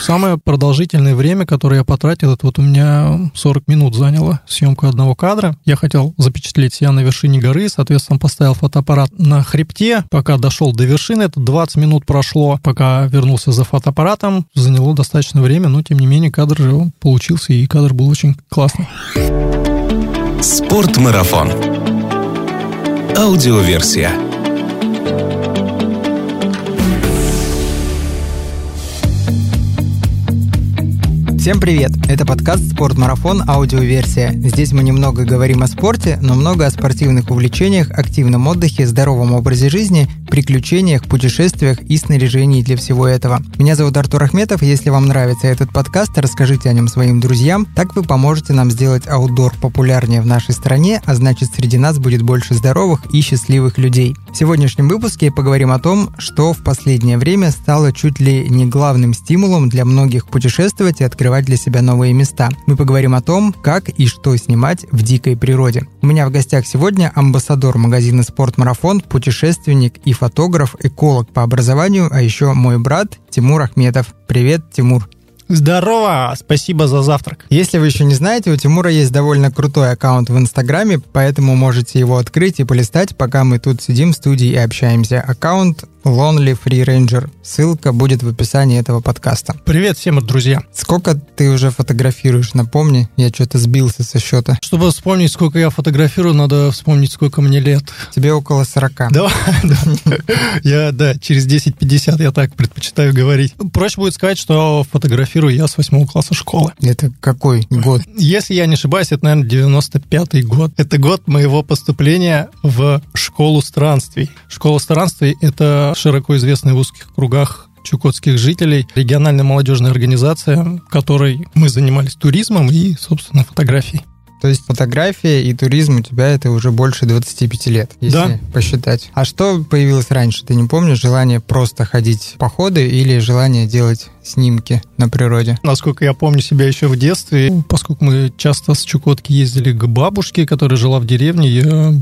самое продолжительное время, которое я потратил, это вот у меня 40 минут заняло съемку одного кадра. Я хотел запечатлеть себя на вершине горы, соответственно, поставил фотоаппарат на хребте. Пока дошел до вершины, это 20 минут прошло. Пока вернулся за фотоаппаратом, заняло достаточно время, но тем не менее кадр получился, и кадр был очень классный. Спортмарафон. Аудиоверсия. Всем привет! Это подкаст «Спортмарафон. Аудиоверсия». Здесь мы немного говорим о спорте, но много о спортивных увлечениях, активном отдыхе, здоровом образе жизни, приключениях, путешествиях и снаряжении для всего этого. Меня зовут Артур Ахметов. Если вам нравится этот подкаст, расскажите о нем своим друзьям. Так вы поможете нам сделать аутдор популярнее в нашей стране, а значит среди нас будет больше здоровых и счастливых людей. В сегодняшнем выпуске поговорим о том, что в последнее время стало чуть ли не главным стимулом для многих путешествовать и открывать открывать для себя новые места. Мы поговорим о том, как и что снимать в дикой природе. У меня в гостях сегодня амбассадор магазина «Спортмарафон», путешественник и фотограф, эколог по образованию, а еще мой брат Тимур Ахметов. Привет, Тимур. Здорово! Спасибо за завтрак. Если вы еще не знаете, у Тимура есть довольно крутой аккаунт в Инстаграме, поэтому можете его открыть и полистать, пока мы тут сидим в студии и общаемся. Аккаунт Lonely Free Ranger. Ссылка будет в описании этого подкаста. Привет всем, друзья. Сколько ты уже фотографируешь? Напомни, я что-то сбился со счета. Чтобы вспомнить, сколько я фотографирую, надо вспомнить, сколько мне лет. Тебе около 40. Да, да. Я, да, через 10-50 я так предпочитаю говорить. Проще будет сказать, что фотографирую я с 8 класса школы. Это какой год? Если я не ошибаюсь, это, наверное, 95-й год. Это год моего поступления в школу странствий. Школа странствий — это широко известная в узких кругах чукотских жителей, региональная молодежная организация, которой мы занимались туризмом и, собственно, фотографией. То есть фотография и туризм у тебя это уже больше 25 лет, если да. посчитать. А что появилось раньше? Ты не помнишь? Желание просто ходить в походы или желание делать снимки на природе. Насколько я помню себя еще в детстве, поскольку мы часто с Чукотки ездили к бабушке, которая жила в деревне, я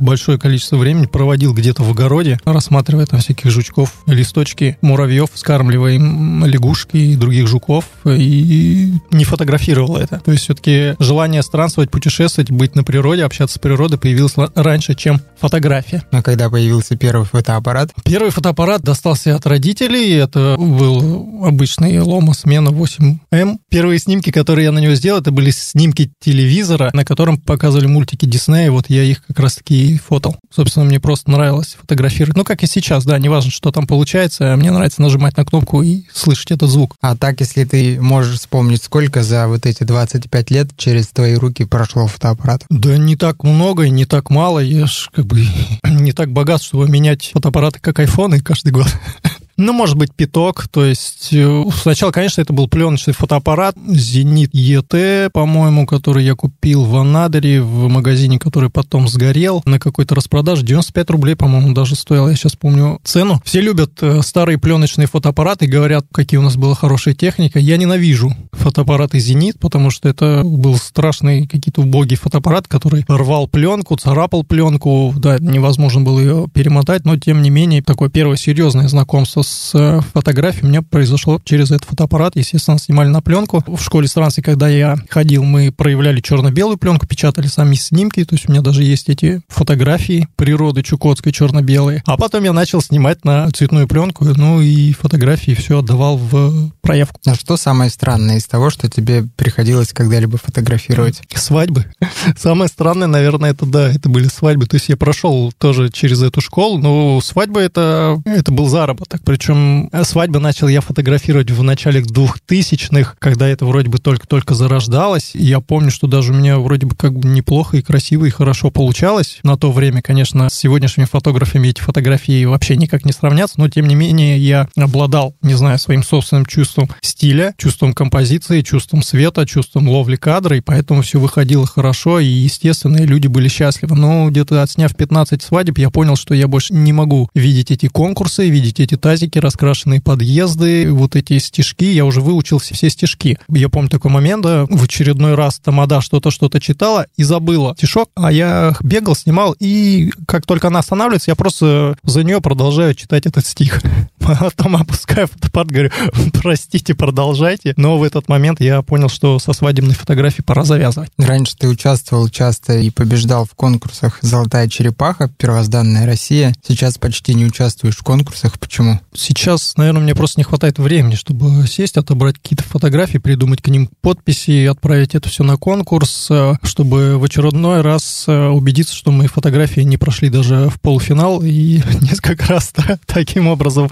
большое количество времени проводил где-то в огороде, рассматривая там всяких жучков, листочки, муравьев, скармливая им лягушки и других жуков, и не фотографировал это. То есть все-таки желание странствовать, путешествовать, быть на природе, общаться с природой появилось раньше, чем фотография. А когда появился первый фотоаппарат? Первый фотоаппарат достался от родителей, это был обычный Лома смена 8М. Первые снимки, которые я на него сделал, это были снимки телевизора, на котором показывали мультики Диснея, вот я их как раз-таки фотал. Собственно, мне просто нравилось фотографировать. Ну, как и сейчас, да, неважно, что там получается, мне нравится нажимать на кнопку и слышать этот звук. А так, если ты можешь вспомнить, сколько за вот эти 25 лет через твои руки прошло фотоаппарат? Да не так много и не так мало, я ж как бы не так богат, чтобы менять фотоаппараты как айфоны каждый год. Ну, может быть, пяток. То есть э, сначала, конечно, это был пленочный фотоаппарат Зенит ЕТ, по-моему, который я купил в Анадыре, в магазине, который потом сгорел на какой-то распродаже. 95 рублей, по-моему, даже стоил. Я сейчас помню цену. Все любят э, старые пленочные фотоаппараты, говорят, какие у нас была хорошая техника. Я ненавижу фотоаппараты Зенит, потому что это был страшный какие-то убогий фотоаппарат, который рвал пленку, царапал пленку. Да, невозможно было ее перемотать, но тем не менее такое первое серьезное знакомство э, фотографией у меня произошло через этот фотоаппарат. Естественно, снимали на пленку. В школе странствий, когда я ходил, мы проявляли черно-белую пленку, печатали сами снимки. То есть у меня даже есть эти фотографии природы чукотской черно-белые. А потом я начал снимать на цветную пленку, ну и фотографии все отдавал в проявку. А что самое странное из того, что тебе приходилось когда-либо фотографировать? Свадьбы. Самое странное, наверное, это да, это были свадьбы. То есть я прошел тоже через эту школу, но свадьба это, это был заработок. Причем э, свадьбы начал я фотографировать в начале 2000-х, когда это вроде бы только-только зарождалось. И я помню, что даже у меня вроде бы как бы неплохо и красиво и хорошо получалось. На то время, конечно, с сегодняшними фотографами эти фотографии вообще никак не сравнятся, но тем не менее я обладал, не знаю, своим собственным чувством стиля, чувством композиции, чувством света, чувством ловли кадра, и поэтому все выходило хорошо, и, естественно, люди были счастливы. Но где-то отсняв 15 свадеб, я понял, что я больше не могу видеть эти конкурсы, видеть эти тазики, фонарики, раскрашенные подъезды, вот эти стишки. Я уже выучил все стишки. Я помню такой момент, да, в очередной раз Тамада что-то, что-то читала и забыла стишок, а я бегал, снимал, и как только она останавливается, я просто за нее продолжаю читать этот стих. Потом опускаю фотоаппарат, говорю, простите, продолжайте. Но в этот момент я понял, что со свадебной фотографией пора завязывать. Раньше ты участвовал часто и побеждал в конкурсах «Золотая черепаха», «Первозданная Россия». Сейчас почти не участвуешь в конкурсах. Почему? Сейчас, наверное, мне просто не хватает времени, чтобы сесть, отобрать какие-то фотографии, придумать к ним подписи, отправить это все на конкурс, э, чтобы в очередной раз э, убедиться, что мои фотографии не прошли даже в полуфинал. И несколько раз таким образом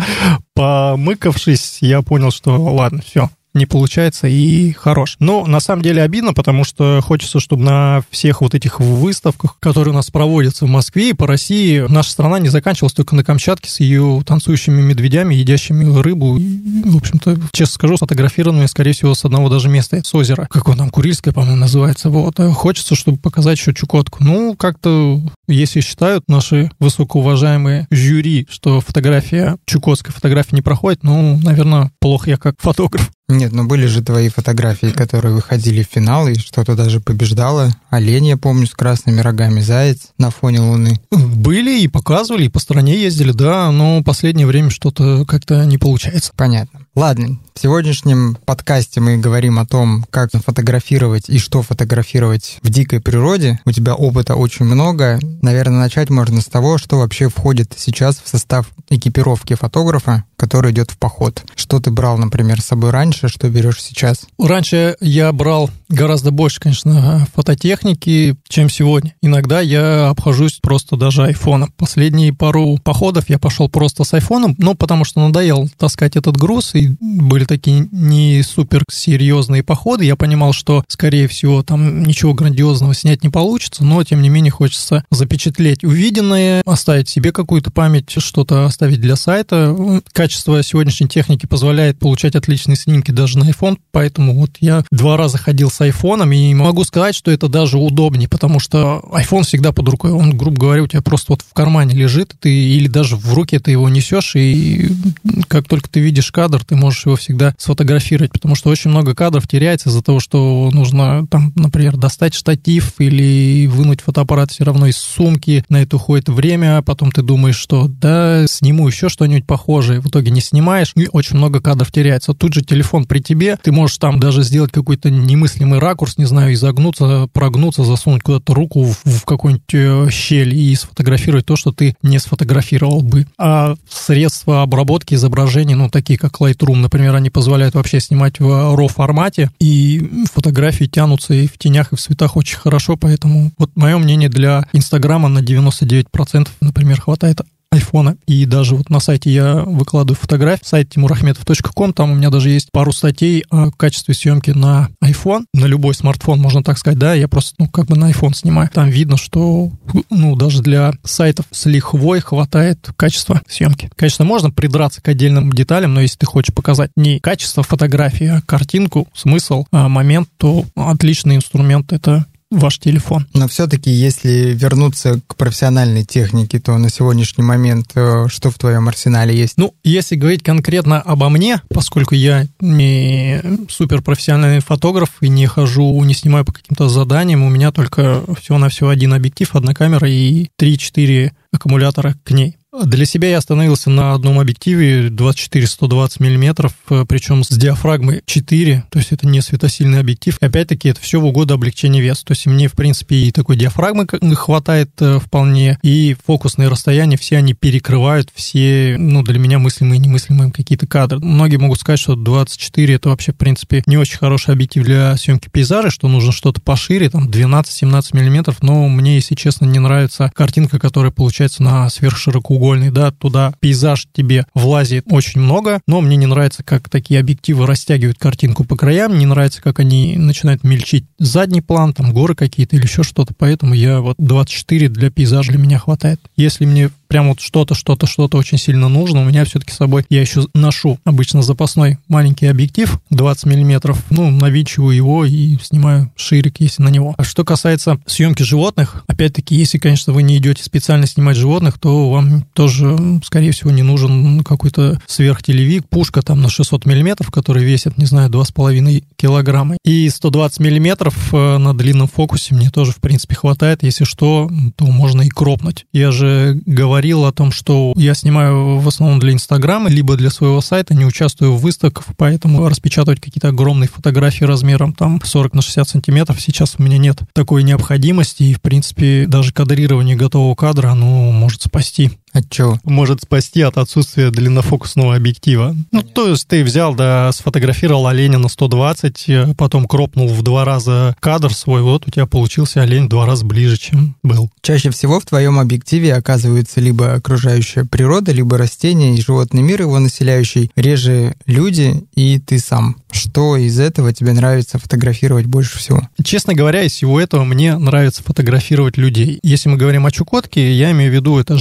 помыкавшись, я понял, что ладно, все, не получается и хорош. Но на самом деле обидно, потому что хочется, чтобы на всех вот этих выставках, которые у нас проводятся в Москве и по России, наша страна не заканчивалась только на Камчатке с ее танцующими медведями, едящими рыбу. И, в общем-то, честно скажу, сфотографированные, скорее всего, с одного даже места, с озера. Как он там, Курильское, по-моему, называется. Вот. Хочется, чтобы показать еще Чукотку. Ну, как-то, если считают наши высокоуважаемые жюри, что фотография, чукотская фотография не проходит, ну, наверное, плохо я как фотограф. Нет, но были же твои фотографии, которые выходили в финал, и что-то даже побеждало. Олень, я помню, с красными рогами, заяц на фоне луны. Были и показывали, и по стране ездили, да, но последнее время что-то как-то не получается. Понятно. Ладно, в сегодняшнем подкасте мы говорим о том, как фотографировать и что фотографировать в дикой природе. У тебя опыта очень много. Наверное, начать можно с того, что вообще входит сейчас в состав экипировки фотографа, который идет в поход. Что ты брал, например, с собой раньше, что берешь сейчас? Раньше я брал гораздо больше, конечно, фототехники, чем сегодня. Иногда я обхожусь просто даже айфоном. Последние пару походов я пошел просто с айфоном, ну, потому что надоел таскать этот груз, и были такие не супер серьезные походы. Я понимал, что, скорее всего, там ничего грандиозного снять не получится, но, тем не менее, хочется запечатлеть увиденное, оставить себе какую-то память, что-то оставить для сайта. Качество сегодняшней техники позволяет получать отличные снимки даже на iPhone, поэтому вот я два раза ходил с айфоном, и могу сказать, что это даже удобнее, потому что iPhone всегда под рукой, он, грубо говоря, у тебя просто вот в кармане лежит, ты или даже в руке ты его несешь, и как только ты видишь кадр, ты можешь его всегда сфотографировать, потому что очень много кадров теряется из-за того, что нужно там, например, достать штатив или вынуть фотоаппарат все равно из сумки, на это уходит время, а потом ты думаешь, что да, сниму еще что-нибудь похожее, в итоге не снимаешь, и очень много кадров теряется. Тут же телефон при тебе, ты можешь там даже сделать какой-то немыслимый ракурс, не знаю, изогнуться, прогнуться, засунуть куда-то руку в, в какую-нибудь э, щель и сфотографировать то, что ты не сфотографировал бы. А средства обработки изображений, ну, такие как Lightroom, например, они позволяют вообще снимать в RAW формате, и фотографии тянутся и в тенях, и в цветах очень хорошо, поэтому вот мое мнение для Инстаграма на 99%, например, хватает айфона. И даже вот на сайте я выкладываю фотографии, сайт timurahmetov.com, там у меня даже есть пару статей о качестве съемки на iPhone, на любой смартфон, можно так сказать, да, я просто, ну, как бы на iPhone снимаю. Там видно, что, ну, даже для сайтов с лихвой хватает качества съемки. Конечно, можно придраться к отдельным деталям, но если ты хочешь показать не качество фотографии, а картинку, смысл, а момент, то отличный инструмент — это ваш телефон. Но все-таки, если вернуться к профессиональной технике, то на сегодняшний момент э, что в твоем арсенале есть? Ну, если говорить конкретно обо мне, поскольку я не суперпрофессиональный фотограф и не хожу, не снимаю по каким-то заданиям, у меня только всего-навсего один объектив, одна камера и 3-4 аккумулятора к ней. Для себя я остановился на одном объективе 24-120 мм, причем с диафрагмой 4, то есть это не светосильный объектив. И опять-таки это все в угоду облегчения веса. То есть мне, в принципе, и такой диафрагмы хватает э, вполне, и фокусные расстояния, все они перекрывают все, ну, для меня мыслимые и немыслимые какие-то кадры. Многие могут сказать, что 24 это вообще, в принципе, не очень хороший объектив для съемки пейзажа, что нужно что-то пошире, там 12-17 мм, но мне, если честно, не нравится картинка, которая получается на сверхширокоугольном треугольный, да, туда пейзаж тебе влазит очень много, но мне не нравится, как такие объективы растягивают картинку по краям, не нравится, как они начинают мельчить задний план, там горы какие-то или еще что-то, поэтому я вот 24 для пейзажа для меня хватает. Если мне прям вот что-то, что-то, что-то очень сильно нужно, у меня все-таки с собой, я еще ношу обычно запасной маленький объектив 20 миллиметров, ну, навинчиваю его и снимаю ширик, если на него. А что касается съемки животных, опять-таки, если, конечно, вы не идете специально снимать животных, то вам тоже, скорее всего, не нужен какой-то сверхтелевик, пушка там на 600 миллиметров, который весит, не знаю, 2,5 килограмма. И 120 миллиметров э, на длинном фокусе мне тоже, в принципе, хватает. Если что, то можно и кропнуть. Я же говорил о том, что я снимаю в основном для Инстаграма, либо для своего сайта, не участвую в выставках, поэтому распечатывать какие-то огромные фотографии размером там 40 на 60 сантиметров сейчас у меня нет такой необходимости. И, в принципе, даже кадрирование готового кадра, оно может спасти. От чего? Может спасти от отсутствия длиннофокусного объектива. Ну, то есть ты взял, да, сфотографировал оленя на 120, э, потом кропнул в два раза кадр свой, вот у тебя получился олень в два раза ближе, чем был. Чаще всего в твоем объективе оказывается либо окружающая природа, либо растения и животный мир, его населяющий, реже люди и ты сам. Что из этого тебе нравится фотографировать больше всего? Честно говоря, из всего этого мне нравится фотографировать людей. Если мы говорим о Чукотке, я имею в виду это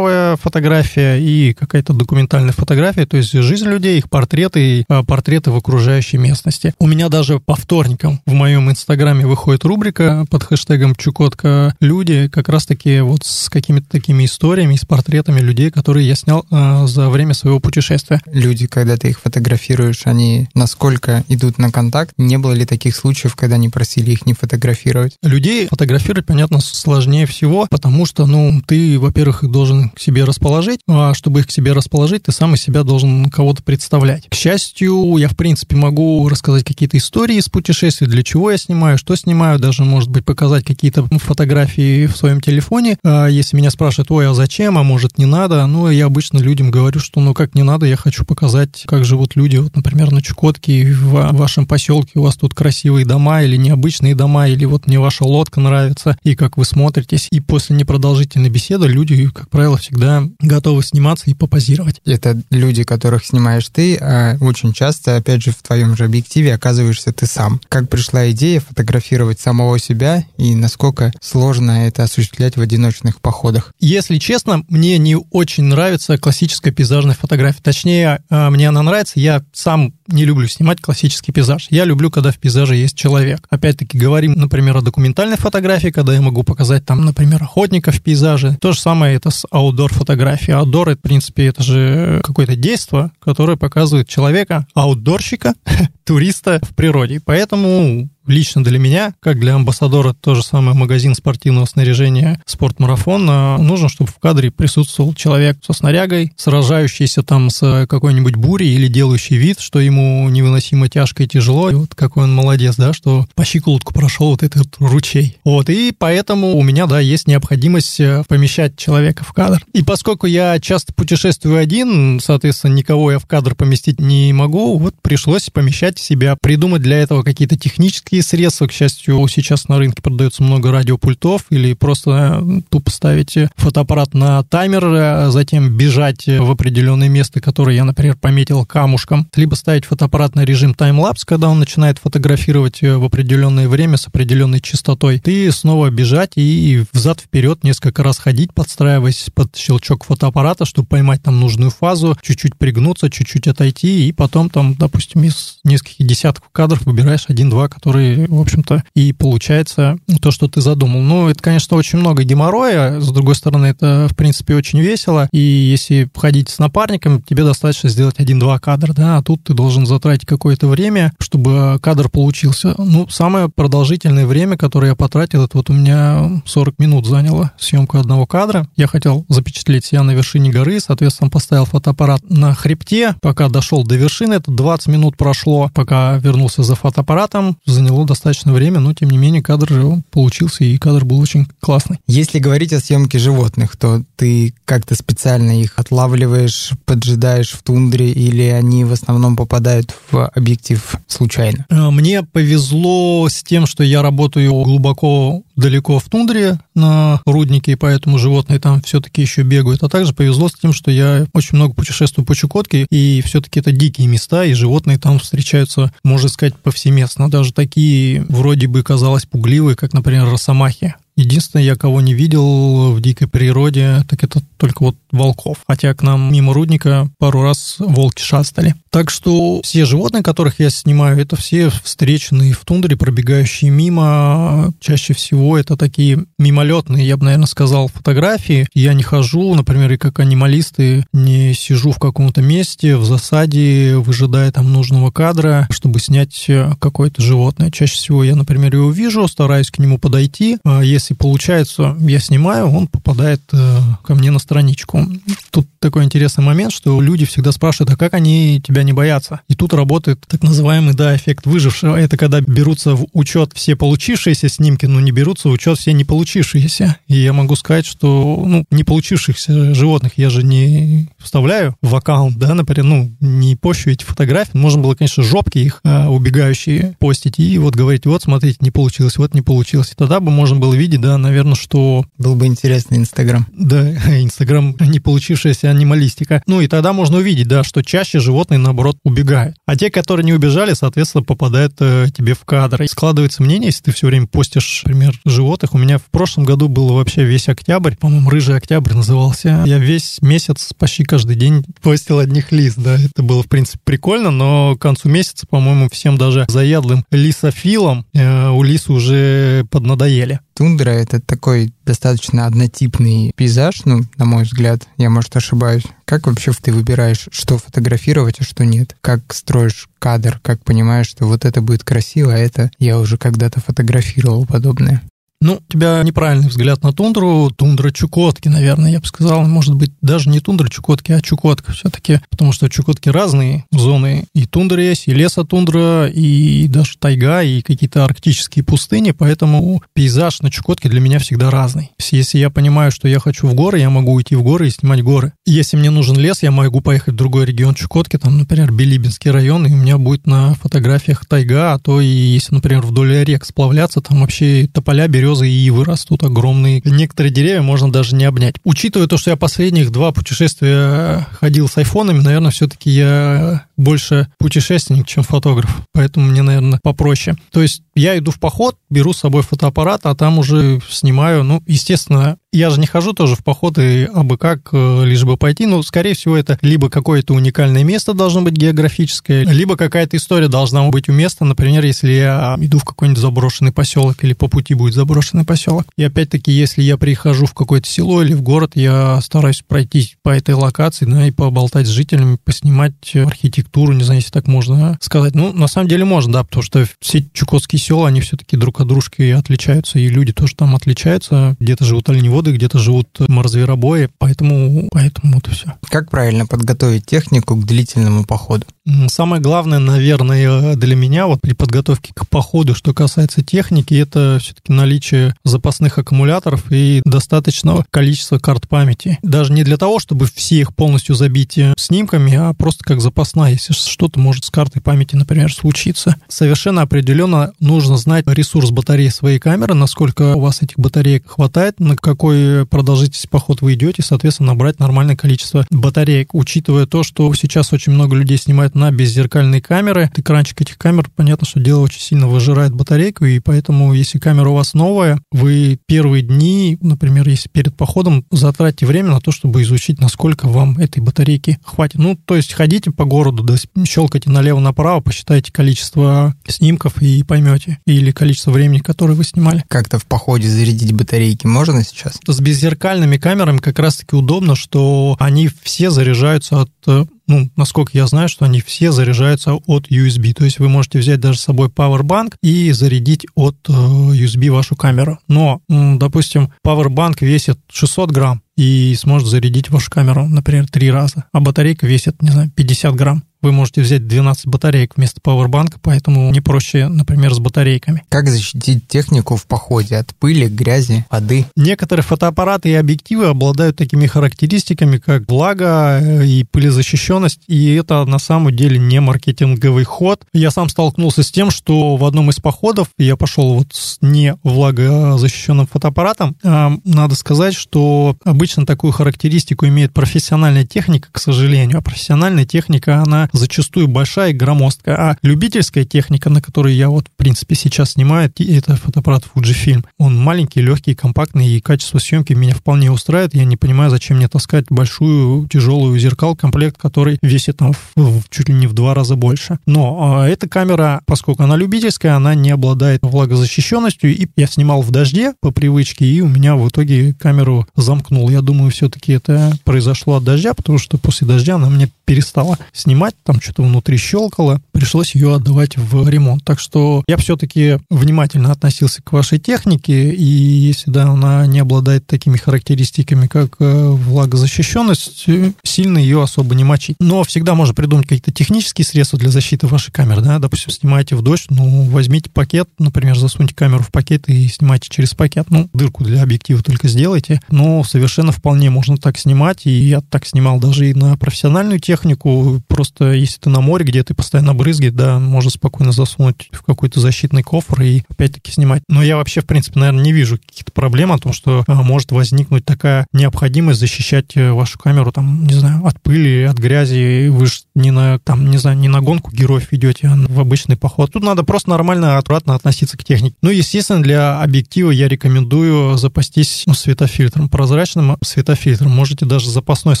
жанровая фотография и какая-то документальная фотография, то есть жизнь людей, их портреты, а, портреты в окружающей местности. У меня даже по вторникам в моем инстаграме выходит рубрика под хэштегом Чукотка люди, как раз-таки вот с какими-то такими историями, с портретами людей, которые я снял э, за время своего путешествия. Люди, когда ты их фотографируешь, они насколько идут на контакт? Не было ли таких случаев, когда они просили их не фотографировать? Людей фотографировать, понятно, сложнее всего, потому что, ну, ты, во-первых, их должен к себе расположить, а чтобы их к себе расположить, ты сам из себя должен кого-то представлять. К счастью, я, в принципе, могу рассказать какие-то истории из путешествий, для чего я снимаю, что снимаю, даже, может быть, показать какие-то фотографии в своем телефоне. А если меня спрашивают, ой, а зачем, а может, не надо, ну, я обычно людям говорю, что, ну, как не надо, я хочу показать, как живут люди, вот, например, на Чукотке, в вашем поселке у вас тут красивые дома или необычные дома, или вот мне ваша лодка нравится, и как вы смотритесь. И после непродолжительной беседы люди, как правило, всегда готовы сниматься и попозировать. Это люди, которых снимаешь ты, а очень часто, опять же, в твоем же объективе оказываешься ты сам. Как пришла идея фотографировать самого себя и насколько сложно это осуществлять в одиночных походах? Если честно, мне не очень нравится классическая пейзажная фотография. Точнее, а, мне она нравится. Я сам не люблю снимать классический пейзаж. Я люблю, когда в пейзаже есть человек. Опять-таки, говорим, например, о документальной фотографии, когда я могу показать там, например, охотника в пейзаже. То же самое это с аутдор фотографией. Аутдор, это, в принципе, это же какое-то действие, которое показывает человека, аутдорщика, туриста в природе. Поэтому лично для меня, как для амбассадора, то же самое магазин спортивного снаряжения «Спортмарафон», а, нужно, чтобы в кадре присутствовал человек со снарягой, сражающийся там с какой-нибудь бурей или делающий вид, что ему невыносимо тяжко и тяжело. И вот какой он молодец, да, что по щиколотку прошел вот этот ручей. Вот, и поэтому у меня, да, есть необходимость э, помещать человека в кадр. И поскольку я часто путешествую один, соответственно, никого я в кадр поместить не могу, вот пришлось помещать себя, придумать для этого какие-то технические такие средства, к счастью, сейчас на рынке продается много радиопультов или просто э, тупо ставить фотоаппарат на таймер, а затем бежать в определенное место, которое я, например, пометил камушком, либо ставить фотоаппарат на режим таймлапс, когда он начинает фотографировать э, в определенное время с определенной частотой, ты снова бежать и взад-вперед несколько раз ходить, подстраиваясь под щелчок фотоаппарата, чтобы поймать там нужную фазу, чуть-чуть пригнуться, чуть-чуть отойти, и потом там, допустим, из нескольких десятков кадров выбираешь один-два, которые который, в общем-то, и получается то, что ты задумал. Ну, это, конечно, очень много геморроя, с другой стороны, это, в принципе, очень весело, и если ходить с напарником, тебе достаточно сделать один-два кадра, да, а тут ты должен затратить какое-то время, чтобы кадр получился. Ну, самое продолжительное время, которое я потратил, это вот у меня 40 минут заняло съемку одного кадра. Я хотел запечатлеть себя на вершине горы, соответственно, поставил фотоаппарат на хребте, пока дошел до вершины, это 20 минут прошло, пока вернулся за фотоаппаратом, занял заняло достаточно время, но тем не менее кадр же получился, и кадр был очень классный. Если говорить о съемке животных, то ты как-то специально их отлавливаешь, поджидаешь в тундре, или они в основном попадают в объектив случайно? Э, мне повезло с тем, что я работаю глубоко далеко в тундре на руднике, и поэтому животные там все-таки еще бегают. А также повезло с тем, что я очень много путешествую по Чукотке, и все-таки это дикие места, и животные там встречаются, можно сказать, повсеместно. Даже такие вроде бы казалось пугливые, как, например, росомахи. Единственное, я кого не видел в дикой природе, так это только вот волков. Хотя к нам мимо рудника пару раз волки шастали. Так что все животные, которых я снимаю, это все встреченные в тундре, пробегающие мимо. Чаще всего это такие мимолетные, я бы, наверное, сказал, фотографии. Я не хожу, например, и как анималисты, не сижу в каком-то месте, в засаде, выжидая там нужного кадра, чтобы снять какое-то животное. Чаще всего я, например, его вижу, стараюсь к нему подойти. А если получается, я снимаю, он попадает э, ко мне на страничку. Тут такой интересный момент, что люди всегда спрашивают, а как они тебя не боятся. И тут работает так называемый, да, эффект выжившего. Это когда берутся в учет все получившиеся снимки, но не берутся в учет все не получившиеся. И я могу сказать, что, ну, не получившихся животных я же не вставляю в аккаунт, да, например, ну, не пощу эти фотографии. Можно было, конечно, жопки их а, убегающие постить и вот говорить, вот, смотрите, не получилось, вот не получилось. И тогда бы можно было видеть, да, наверное, что... Был бы интересный Инстаграм. Да, Инстаграм не получившаяся анималистика. Ну и тогда можно увидеть, да, что чаще животные на наоборот, убегают. А те, которые не убежали, соответственно, попадают э, тебе в кадр. И складывается мнение, если ты все время постишь, например, животных. У меня в прошлом году был вообще весь октябрь, по-моему, рыжий октябрь назывался. Я весь месяц почти каждый день постил одних лис, да. Это было, в принципе, прикольно, но к концу месяца, по-моему, всем даже заядлым лисофилом э, у лис уже поднадоели. Тундра — это такой достаточно однотипный пейзаж, ну, на мой взгляд, я, может, ошибаюсь. Как вообще ты выбираешь, что фотографировать, а что нет? Как строишь кадр, как понимаешь, что вот это будет красиво, а это я уже когда-то фотографировал подобное? Ну, у тебя неправильный взгляд на тундру. Тундра Чукотки, наверное, я бы сказал. Может быть, даже не тундра Чукотки, а Чукотка все-таки. Потому что Чукотки разные зоны. И тундра есть, и лесотундра, и даже тайга, и какие-то арктические пустыни. Поэтому пейзаж на Чукотке для меня всегда разный. Если я понимаю, что я хочу в горы, я могу уйти в горы и снимать горы. Если мне нужен лес, я могу поехать в другой регион Чукотки, там, например, Билибинский район, и у меня будет на фотографиях тайга, а то и если, например, вдоль рек сплавляться, там вообще тополя, березы, березы и вырастут огромные. Некоторые деревья можно даже не обнять. Учитывая то, что я последних два путешествия ходил с айфонами, наверное, все-таки я больше путешественник, чем фотограф. Поэтому мне, наверное, попроще. То есть я иду в поход, беру с собой фотоаппарат, а там уже снимаю. Ну, естественно, я же не хожу тоже в походы абы как, э, лишь бы пойти. Ну, скорее всего, это либо какое-то уникальное место должно быть географическое, либо какая-то история должна быть у места. Например, если я иду в какой-нибудь заброшенный поселок или по пути будет заброшенный поселок. И опять-таки, если я прихожу в какое-то село или в город, я стараюсь пройти по этой локации, да, и поболтать с жителями, поснимать архитектуру, не знаю, если так можно сказать. Ну, на самом деле можно, да, потому что все чукотские села, они все-таки друг от дружки отличаются, и люди тоже там отличаются. Где-то живут оленеводы, где-то живут морозверобои, поэтому, поэтому вот и все. Как правильно подготовить технику к длительному походу? Самое главное, наверное, для меня вот при подготовке к походу, что касается техники, это все-таки наличие запасных аккумуляторов и достаточного количества карт памяти. Даже не для того, чтобы все их полностью забить э, снимками, а просто как запасная, если что-то может с картой памяти, например, случиться. Совершенно определенно нужно знать ресурс батареи своей камеры, насколько у вас этих батареек хватает, на какой продолжительность поход вы идете, соответственно, набрать нормальное количество батареек, учитывая то, что сейчас очень много людей снимают на беззеркальные камеры. Экранчик этих камер, понятно, что дело очень сильно выжирает батарейку, и поэтому, если камера у вас новая, вы первые дни, например, если перед походом, затратите время на то, чтобы изучить, насколько вам этой батарейки хватит. Ну, то есть ходите по городу, да, щелкайте налево-направо, посчитайте количество снимков и поймете. Или количество времени, которое вы снимали. Как-то в походе зарядить батарейки можно сейчас? С беззеркальными камерами как раз-таки удобно, что они все заряжаются от э, ну, насколько я знаю, что они все заряжаются от USB. То есть вы можете взять даже с собой Powerbank и зарядить от э, USB вашу камеру. Но, допустим, Powerbank весит 600 грамм и сможет зарядить вашу камеру, например, три раза, а батарейка весит, не знаю, 50 грамм вы можете взять 12 батареек вместо пауэрбанка, поэтому не проще, например, с батарейками. Как защитить технику в походе от пыли, грязи, воды? Некоторые фотоаппараты и объективы обладают такими характеристиками, как влага э, и пылезащищенность, и это на самом деле не маркетинговый ход. Я сам столкнулся с тем, что в одном из походов я пошел вот с не влагозащищенным фотоаппаратом. А, надо сказать, что обычно такую характеристику имеет профессиональная техника, к сожалению, а профессиональная техника, она зачастую большая и громоздкая. А любительская техника, на которой я вот, в принципе, сейчас снимаю, это фотоаппарат Fujifilm. Он маленький, легкий, компактный, и качество съемки меня вполне устраивает. Я не понимаю, зачем мне таскать большую тяжелую зеркал, комплект, который весит там, в, чуть ли не в два раза больше. Но э, эта камера, поскольку она любительская, она не обладает влагозащищенностью, и я снимал в дожде по привычке, и у меня в итоге камеру замкнул. Я думаю, все-таки это произошло от дождя, потому что после дождя она мне перестала снимать, там что-то внутри щелкало, пришлось ее отдавать в ремонт. Так что я все-таки внимательно относился к вашей технике, и если да, она не обладает такими характеристиками, как э, влагозащищенность, сильно ее особо не мочить. Но всегда можно придумать какие-то технические средства для защиты вашей камеры, да, допустим, снимаете в дождь, ну, возьмите пакет, например, засуньте камеру в пакет и снимайте через пакет, ну, дырку для объектива только сделайте, но совершенно вполне можно так снимать, и я так снимал даже и на профессиональную технику, просто если ты на море, где ты постоянно брызги, да, можно спокойно засунуть в какой-то защитный кофр и опять-таки снимать. Но я вообще, в принципе, наверное, не вижу каких-то проблем о том, что а, может возникнуть такая необходимость защищать э, вашу камеру, там, не знаю, от пыли, от грязи. Вы же не на, там, не знаю, не на гонку героев идете, а в обычный поход. Тут надо просто нормально, аккуратно относиться к технике. Ну, естественно, для объектива я рекомендую запастись ну, светофильтром, прозрачным светофильтром. Можете даже запасной с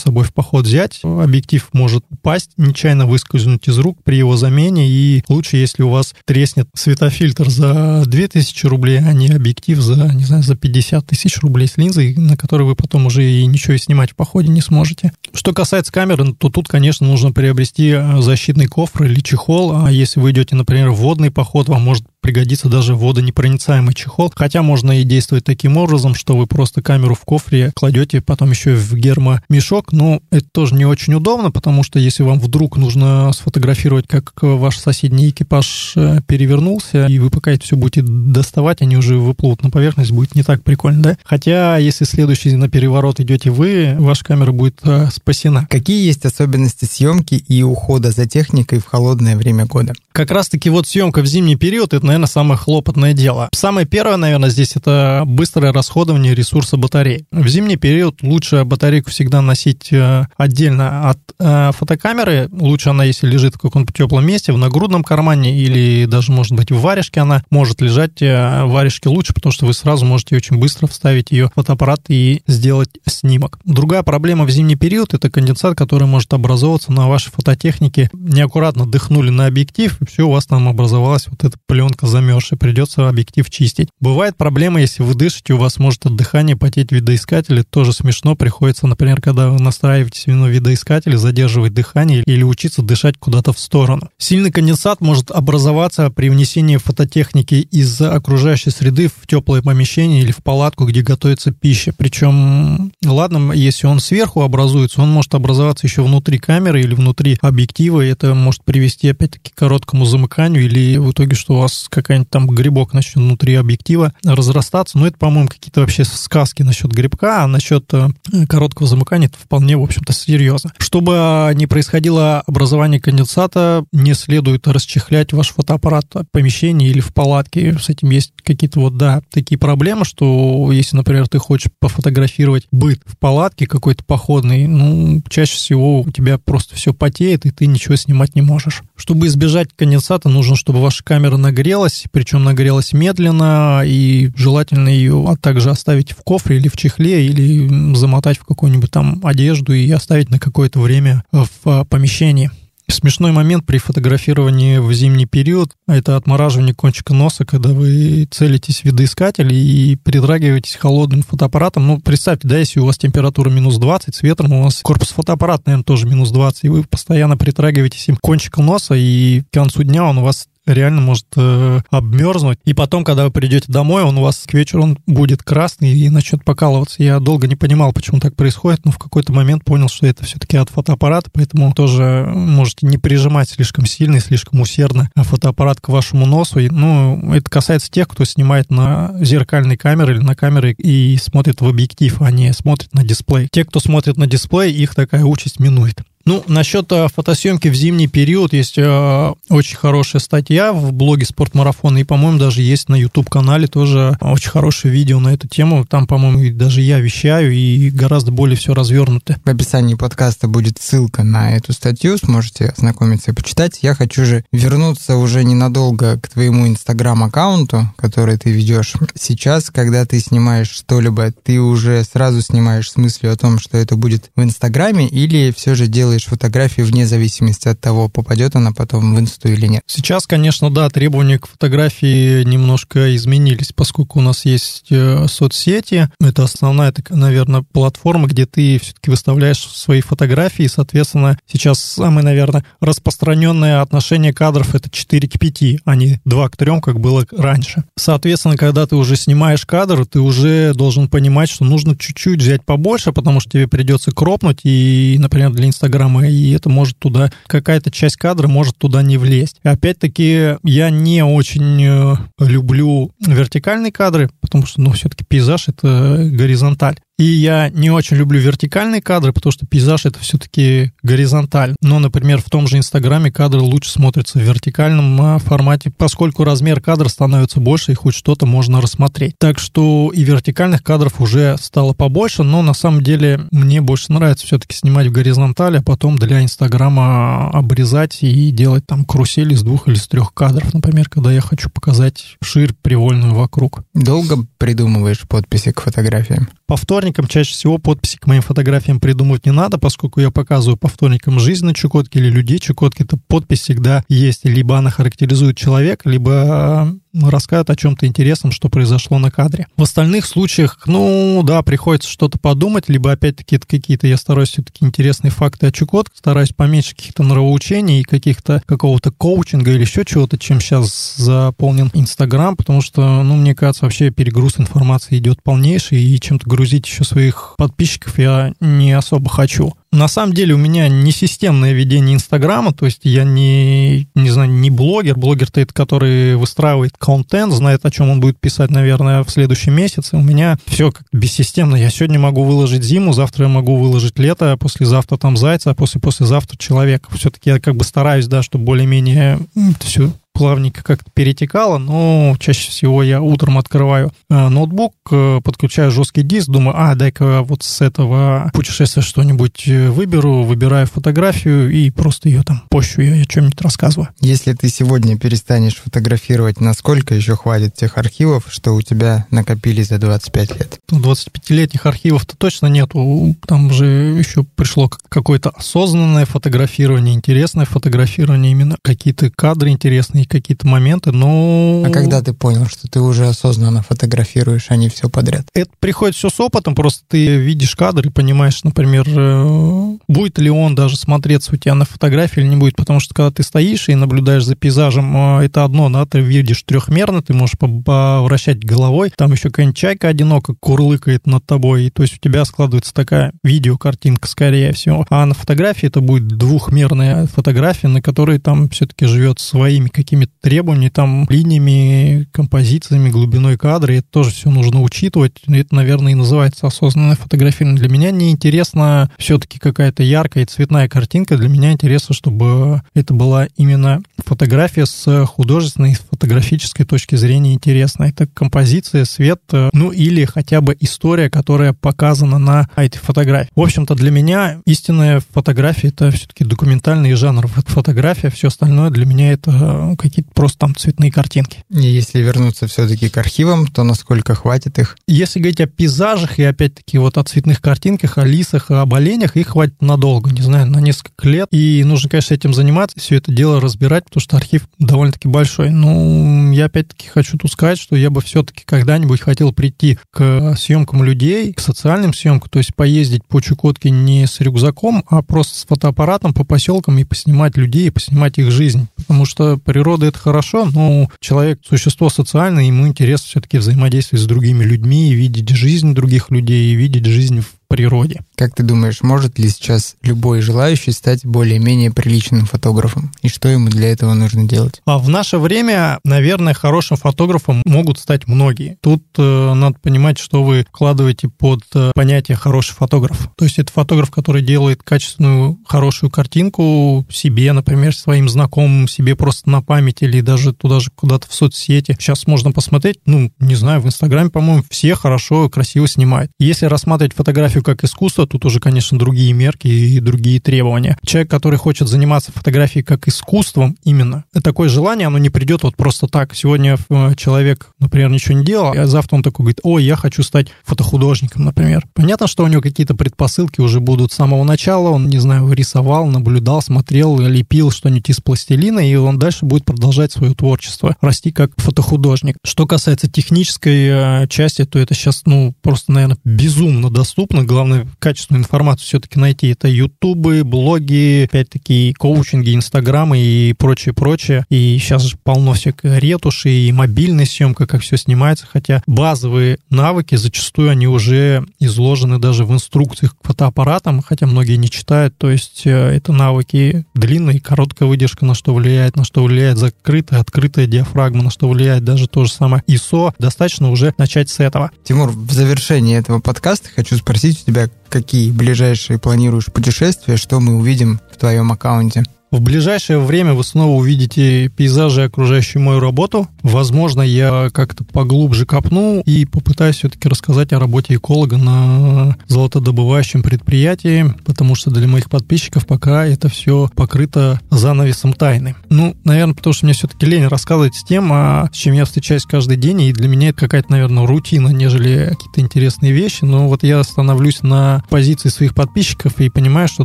собой в поход взять. Объектив может упасть, нечаянно выскользнуть из рук при его замене, и лучше, если у вас треснет светофильтр за 2000 рублей, а не объектив за, не знаю, за 50 тысяч рублей с линзой, на которой вы потом уже и ничего и снимать в походе не сможете. Что касается камеры, то тут, конечно, нужно приобрести э, защитный кофр или чехол, а если вы идете, например, в водный поход, вам может пригодится даже водонепроницаемый чехол. Хотя можно и действовать таким образом, что вы просто камеру в кофре кладете, потом еще в гермомешок. Но это тоже не очень удобно, потому что если вам вдруг нужно сфотографировать, как ваш соседний экипаж э, перевернулся, и вы пока это все будете доставать, они уже выплывут на поверхность, будет не так прикольно, да? Хотя, если следующий на переворот идете вы, ваша камера будет э, спасена. Какие есть особенности съемки и ухода за техникой в холодное время года? Как раз-таки вот съемка в зимний период, это наверное, самое хлопотное дело. Самое первое, наверное, здесь это быстрое расходование ресурса батареи. В зимний период лучше батарейку всегда носить э, отдельно от э, фотокамеры. Лучше она, если лежит в каком-то теплом месте, в нагрудном кармане или даже, может быть, в варежке она может лежать э, в варежке лучше, потому что вы сразу можете очень быстро вставить ее в фотоаппарат и сделать снимок. Другая проблема в зимний период – это конденсат, который может образовываться на вашей фототехнике. Неаккуратно дыхнули на объектив, все, у вас там образовалась вот эта пленка замерзший, придется объектив чистить. Бывает проблема, если вы дышите, у вас может от дыхания потеть видоискатель, тоже смешно, приходится, например, когда вы настраиваетесь на видоискатель, задерживать дыхание или учиться дышать куда-то в сторону. Сильный конденсат может образоваться при внесении фототехники из окружающей среды в теплое помещение или в палатку, где готовится пища. Причем, ладно, если он сверху образуется, он может образоваться еще внутри камеры или внутри объектива, и это может привести, опять-таки, к замыканию или в итоге, что у вас какая-нибудь там грибок начнет внутри объектива разрастаться. Но это, по-моему, какие-то вообще сказки насчет грибка, а насчет э, короткого замыкания это вполне, в общем-то, серьезно. Чтобы не происходило образование конденсата, не следует расчехлять ваш фотоаппарат в помещении или в палатке. С этим есть какие-то вот, да, такие проблемы, что если, например, ты хочешь пофотографировать быт в палатке какой-то походный, ну, чаще всего у тебя просто все потеет, и ты ничего снимать не можешь. Чтобы избежать конденсата, нужно, чтобы ваша камера нагрелась, причем нагрелась медленно, и желательно ее а также оставить в кофре или в чехле, или замотать в какую-нибудь там одежду и оставить на какое-то время в а, помещении. Смешной момент при фотографировании в зимний период – это отмораживание кончика носа, когда вы целитесь в видоискатель и притрагиваетесь холодным фотоаппаратом. Ну, представьте, да, если у вас температура минус 20, с ветром у вас корпус фотоаппарата, наверное, тоже минус 20, и вы постоянно притрагиваетесь им кончиком носа, и к концу дня он у вас реально может э, обмерзнуть. И потом, когда вы придете домой, он у вас к вечеру он будет красный и начнет покалываться. Я долго не понимал, почему так происходит, но в какой-то момент понял, что это все-таки от фотоаппарата, поэтому тоже можете не прижимать слишком сильно и слишком усердно фотоаппарат к вашему носу. И, ну, это касается тех, кто снимает на зеркальной камере или на камере и смотрит в объектив, а не смотрит на дисплей. Те, кто смотрит на дисплей, их такая участь минует. Ну, насчет э, фотосъемки в зимний период есть э, очень хорошая статья в блоге «Спортмарафон», и, по-моему, даже есть на YouTube-канале тоже очень хорошее видео на эту тему. Там, по-моему, даже я вещаю, и гораздо более все развернуто. В описании подкаста будет ссылка на эту статью, сможете ознакомиться и почитать. Я хочу же вернуться уже ненадолго к твоему инстаграм-аккаунту, который ты ведешь. Сейчас, когда ты снимаешь что-либо, ты уже сразу снимаешь с мыслью о том, что это будет в Инстаграме, или все же делаешь фотографии вне зависимости от того, попадет она потом в Инсту или нет? Сейчас, конечно, да, требования к фотографии немножко изменились, поскольку у нас есть э, соцсети. Это основная, такая, наверное, платформа, где ты все-таки выставляешь свои фотографии. Соответственно, сейчас самое, наверное, распространенное отношение кадров это 4 к 5, а не 2 к 3, как было раньше. Соответственно, когда ты уже снимаешь кадр, ты уже должен понимать, что нужно чуть-чуть взять побольше, потому что тебе придется кропнуть, и, например, для Инстаграма, и это может туда, какая-то часть кадра может туда не влезть. Опять-таки, я не очень э, люблю вертикальные кадры, потому что, ну, все-таки пейзаж — это горизонталь. И я не очень люблю вертикальные кадры, потому что пейзаж это все-таки горизонталь. Но, например, в том же Инстаграме кадры лучше смотрятся в вертикальном а, формате, поскольку размер кадра становится больше и хоть что-то можно рассмотреть. Так что и вертикальных кадров уже стало побольше, но на самом деле мне больше нравится все-таки снимать в горизонтали, а потом для Инстаграма обрезать и делать там карусель из двух или из трех кадров, например, когда я хочу показать ширь привольную вокруг. Долго придумываешь подписи к фотографиям? По вторникам чаще всего подписи к моим фотографиям придумывать не надо, поскольку я показываю по вторникам жизнь на Чукотке или людей Чукотки, то подпись всегда есть. Либо она характеризует человека, либо рассказывает о чем-то интересном, что произошло на кадре. В остальных случаях, ну да, приходится что-то подумать, либо опять-таки это какие-то, я стараюсь все-таки интересные факты о Чукотке, стараюсь поменьше каких-то нравоучений и каких-то какого-то коучинга или еще чего-то, чем сейчас заполнен Инстаграм, потому что, ну, мне кажется, вообще перегруз информации идет полнейший, и чем-то грузить еще своих подписчиков я не особо хочу. На самом деле у меня не системное ведение Инстаграма, то есть я не, не знаю, не блогер. Блогер-то это, который выстраивает контент, знает, о чем он будет писать, наверное, в следующем месяце. У меня все как бессистемно. Я сегодня могу выложить зиму, завтра я могу выложить лето, а послезавтра там зайца, а после-послезавтра человека. Все-таки я как бы стараюсь, да, чтобы более-менее все плавненько как-то перетекало, но чаще всего я утром открываю э, ноутбук, э, подключаю жесткий диск, думаю, а, дай-ка вот с этого путешествия что-нибудь э, выберу, выбираю фотографию и просто ее там пощу, я о чем-нибудь рассказываю. Если ты сегодня перестанешь фотографировать, насколько еще хватит тех архивов, что у тебя накопились за 25 лет? 25-летних архивов-то точно нету. Там же еще пришло какое-то осознанное фотографирование, интересное фотографирование, именно какие-то кадры интересные, и какие-то моменты, но... А когда ты понял, что ты уже осознанно фотографируешь, а не все подряд? Это приходит все с опытом, просто ты видишь кадр и понимаешь, например, э, будет ли он даже смотреться у тебя на фотографии или не будет, потому что когда ты стоишь и наблюдаешь за пейзажем, э, это одно, да, ты видишь трехмерно, ты можешь повращать головой, там еще какая-нибудь чайка одиноко курлыкает над тобой, и то есть у тебя складывается такая видеокартинка, скорее всего. А на фотографии это будет двухмерная фотография, на которой там все-таки живет своими какими какими-то требованиями, там, линиями, композициями, глубиной кадра, и это тоже все нужно учитывать. Это, наверное, и называется осознанное фотографирование. Для меня не интересно все-таки какая-то яркая и цветная картинка. Для меня интересно, чтобы это была именно фотография с художественной, с фотографической точки зрения интересная. Это композиция, свет, ну или хотя бы история, которая показана на этой фотографии. В общем-то, для меня истинная фотография — это все-таки документальный жанр фотография. Все остальное для меня это какие-то просто там цветные картинки. И если вернуться все-таки к архивам, то насколько хватит их? Если говорить о пейзажах и опять-таки вот о цветных картинках, о лисах, об оленях, их хватит надолго, не знаю, на несколько лет. И нужно, конечно, этим заниматься, все это дело разбирать, потому что архив довольно-таки большой. Ну, я опять-таки хочу тут сказать, что я бы все-таки когда-нибудь хотел прийти к съемкам людей, к социальным съемкам, то есть поездить по Чукотке не с рюкзаком, а просто с фотоаппаратом по поселкам и поснимать людей, и поснимать их жизнь. Потому что природа это хорошо, но человек существо социальное, ему интересно все-таки взаимодействовать с другими людьми, видеть жизнь других людей, видеть жизнь в природе. Как ты думаешь, может ли сейчас любой желающий стать более-менее приличным фотографом? И что ему для этого нужно делать? А в наше время, наверное, хорошим фотографом могут стать многие. Тут э, надо понимать, что вы вкладываете под э, понятие хороший фотограф. То есть это фотограф, который делает качественную, хорошую картинку себе, например, своим знакомым, себе просто на память или даже туда же куда-то в соцсети. Сейчас можно посмотреть, ну, не знаю, в Инстаграме, по-моему, все хорошо, красиво снимают. Если рассматривать фотографию как искусство, тут уже, конечно, другие мерки и другие требования. Человек, который хочет заниматься фотографией как искусством именно, такое желание, оно не придет вот просто так. Сегодня э, человек, например, ничего не делал, а завтра он такой говорит, ой, я хочу стать фотохудожником, например. Понятно, что у него какие-то предпосылки уже будут с самого начала, он, не знаю, рисовал, наблюдал, смотрел, лепил что-нибудь из пластилина, и он дальше будет продолжать свое творчество, расти как фотохудожник. Что касается технической э, части, то это сейчас, ну, просто, наверное, безумно доступно. Главное, качественную информацию все-таки найти. Это ютубы, блоги, опять-таки, коучинги, инстаграмы и прочее, прочее. И сейчас же полно всякой ретуши и мобильная съемка, как все снимается. Хотя базовые навыки зачастую они уже изложены даже в инструкциях к фотоаппаратам, хотя многие не читают. То есть э, это навыки длинная и короткая выдержка, на что влияет, на что влияет закрытая, открытая диафрагма, на что влияет даже то же самое ISO. Достаточно уже начать с этого. Тимур, в завершении этого подкаста хочу спросить у тебя, какие ближайшие планируешь путешествия, что мы увидим в твоем аккаунте? В ближайшее время вы снова увидите пейзажи, окружающие мою работу. Возможно, я как-то поглубже копну и попытаюсь все-таки рассказать о работе эколога на золотодобывающем предприятии, потому что для моих подписчиков пока это все покрыто занавесом тайны. Ну, наверное, потому что мне все-таки лень рассказывать с тем, а с чем я встречаюсь каждый день, и для меня это какая-то, наверное, рутина, нежели какие-то интересные вещи. Но вот я становлюсь на позиции своих подписчиков и понимаю, что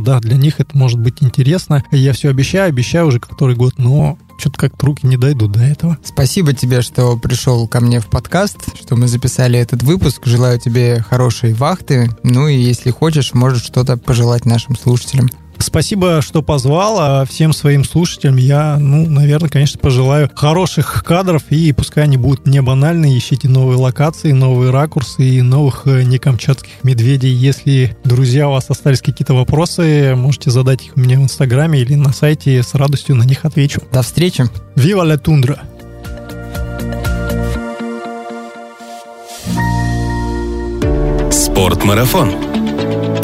да, для них это может быть интересно. Я все обещаю, обещаю уже который год, но что-то как-то руки не дойдут до этого. Спасибо тебе, что пришел ко мне в подкаст, что мы записали этот выпуск. Желаю тебе хорошей вахты. Ну и если хочешь, можешь что-то пожелать нашим слушателям. Спасибо, что позвал. А всем своим слушателям я, ну, наверное, конечно, пожелаю хороших кадров, и пускай они будут не банальные. Ищите новые локации, новые ракурсы и новых э, некамчатских медведей. Если, друзья, у вас остались какие-то вопросы, можете задать их мне в Инстаграме или на сайте. С радостью на них отвечу. До встречи. Вива ла тундра! Спортмарафон.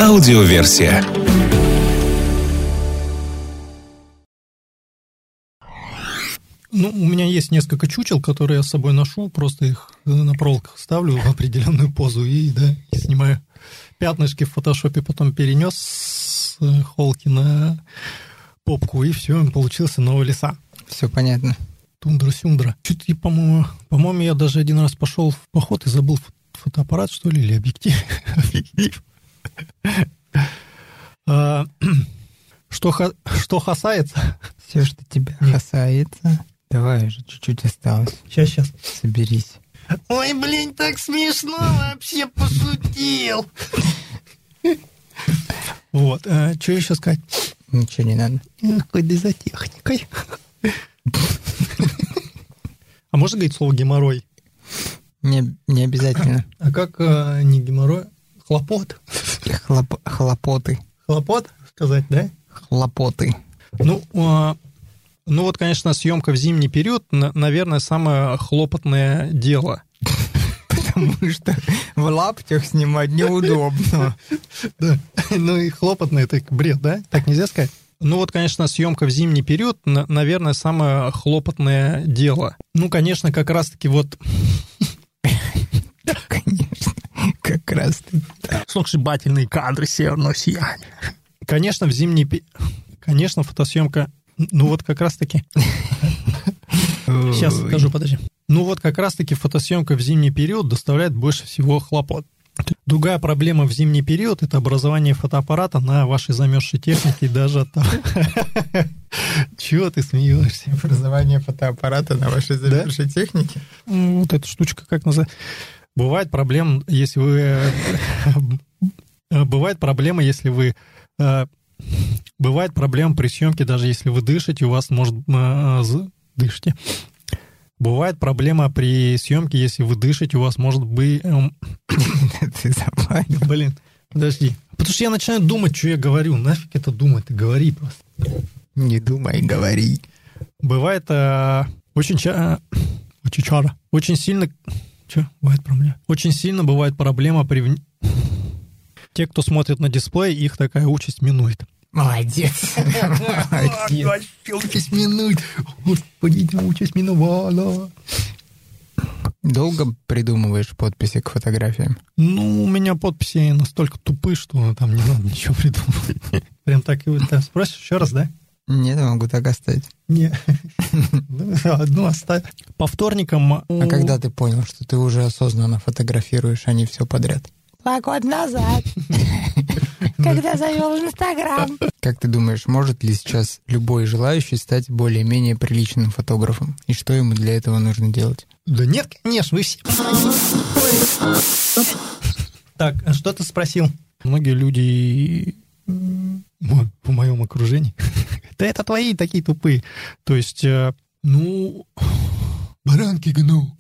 Аудиоверсия. Ну, у меня есть несколько чучел, которые я с собой ношу, просто их на проволоках ставлю в определенную позу и, да, и снимаю пятнышки в фотошопе, потом перенес с э, холки на попку, и все, получился новый леса. Все понятно. Тундра-сюндра. Чуть, и, по-моему, по-моему, я даже один раз пошел в поход и забыл фотоаппарат, что ли, или объектив. объектив. А, что, что касается... Все, что тебя касается... Давай уже, чуть-чуть осталось. Сейчас, сейчас. Соберись. Ой, блин, так смешно вообще пошутил. Вот, а, что еще сказать? Ничего не надо. Ходи за техникой. А можно говорить слово геморрой? Не, не обязательно. А как а, не геморрой? Хлопот? Хлоп, хлопоты. Хлопот сказать, да? Хлопоты. Ну, а, ну вот, конечно, съемка в зимний период, наверное, самое хлопотное дело. Потому что в лаптях снимать неудобно. Да. Ну и хлопотно это бред, да? Так нельзя сказать? Ну вот, конечно, съемка в зимний период, наверное, самое хлопотное дело. Ну, конечно, как раз-таки вот... Да, конечно, как раз-таки. Сногсшибательные кадры северного сияния. Конечно, в зимний... Конечно, фотосъемка ну вот как раз-таки... Сейчас скажу, подожди. Ну вот как раз-таки фотосъемка в зимний период доставляет больше всего хлопот. Другая проблема в зимний период – это образование фотоаппарата на вашей замерзшей технике даже от того... Чего ты смеешься? Образование фотоаппарата на вашей замерзшей технике? Вот эта штучка как называется? Бывает проблема, если вы... Э, бывает проблема, если вы э, Бывает проблема при съемке, даже если вы дышите, у вас может... Э, дышите. Бывает проблема при съемке, если вы дышите, у вас может быть... Эм, Ты. Блин, Подожди. Потому что я начинаю думать, что я говорю. Нафиг это думать? Говори просто. Не думай, говори. Бывает э, очень ча... Очень чара. Очень сильно... Че? Бывает проблема? Очень сильно бывает проблема при... Те, кто смотрит на дисплей, их такая участь минует. Молодец. Участь минует. Господи, участь миновала. Долго придумываешь подписи к фотографиям? Ну, у меня подписи настолько тупые, что там не надо ничего придумывать. Прям так и вот. Ты спросишь еще раз, да? Нет, могу так оставить. Не. Ну, Одну оставь. По вторникам... А когда ты понял, что ты уже осознанно фотографируешь, а не все подряд? Два года назад, когда завел Инстаграм. Как ты думаешь, может ли сейчас любой желающий стать более-менее приличным фотографом? И что ему для этого нужно делать? Да нет, конечно, вы все... Так, а что ты спросил? Многие люди м, мо- в моем окружении. Да это твои такие тупые. То есть, э, ну, баранки гну.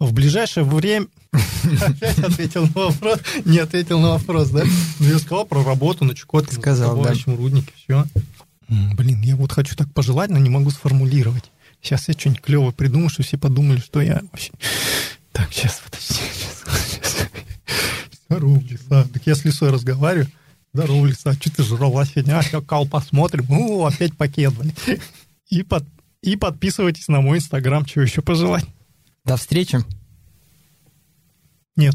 В ближайшее время... Опять ответил на вопрос. Не ответил на вопрос, да? Ну, я сказал про работу на Чукотке. на Сказал, да. руднике, все. Блин, я вот хочу так пожелать, но не могу сформулировать. Сейчас я что-нибудь клево придумаю, что все подумали, что я вообще... Так, сейчас, подожди, сейчас. Здорово, лиса. Так я с лисой разговариваю. Здорово, лиса. Что ты жрала сегодня? А, сейчас кал посмотрим. Ну, опять пакет, блин. И, под, и подписывайтесь на мой инстаграм. Чего еще пожелать? До встречи. Нет.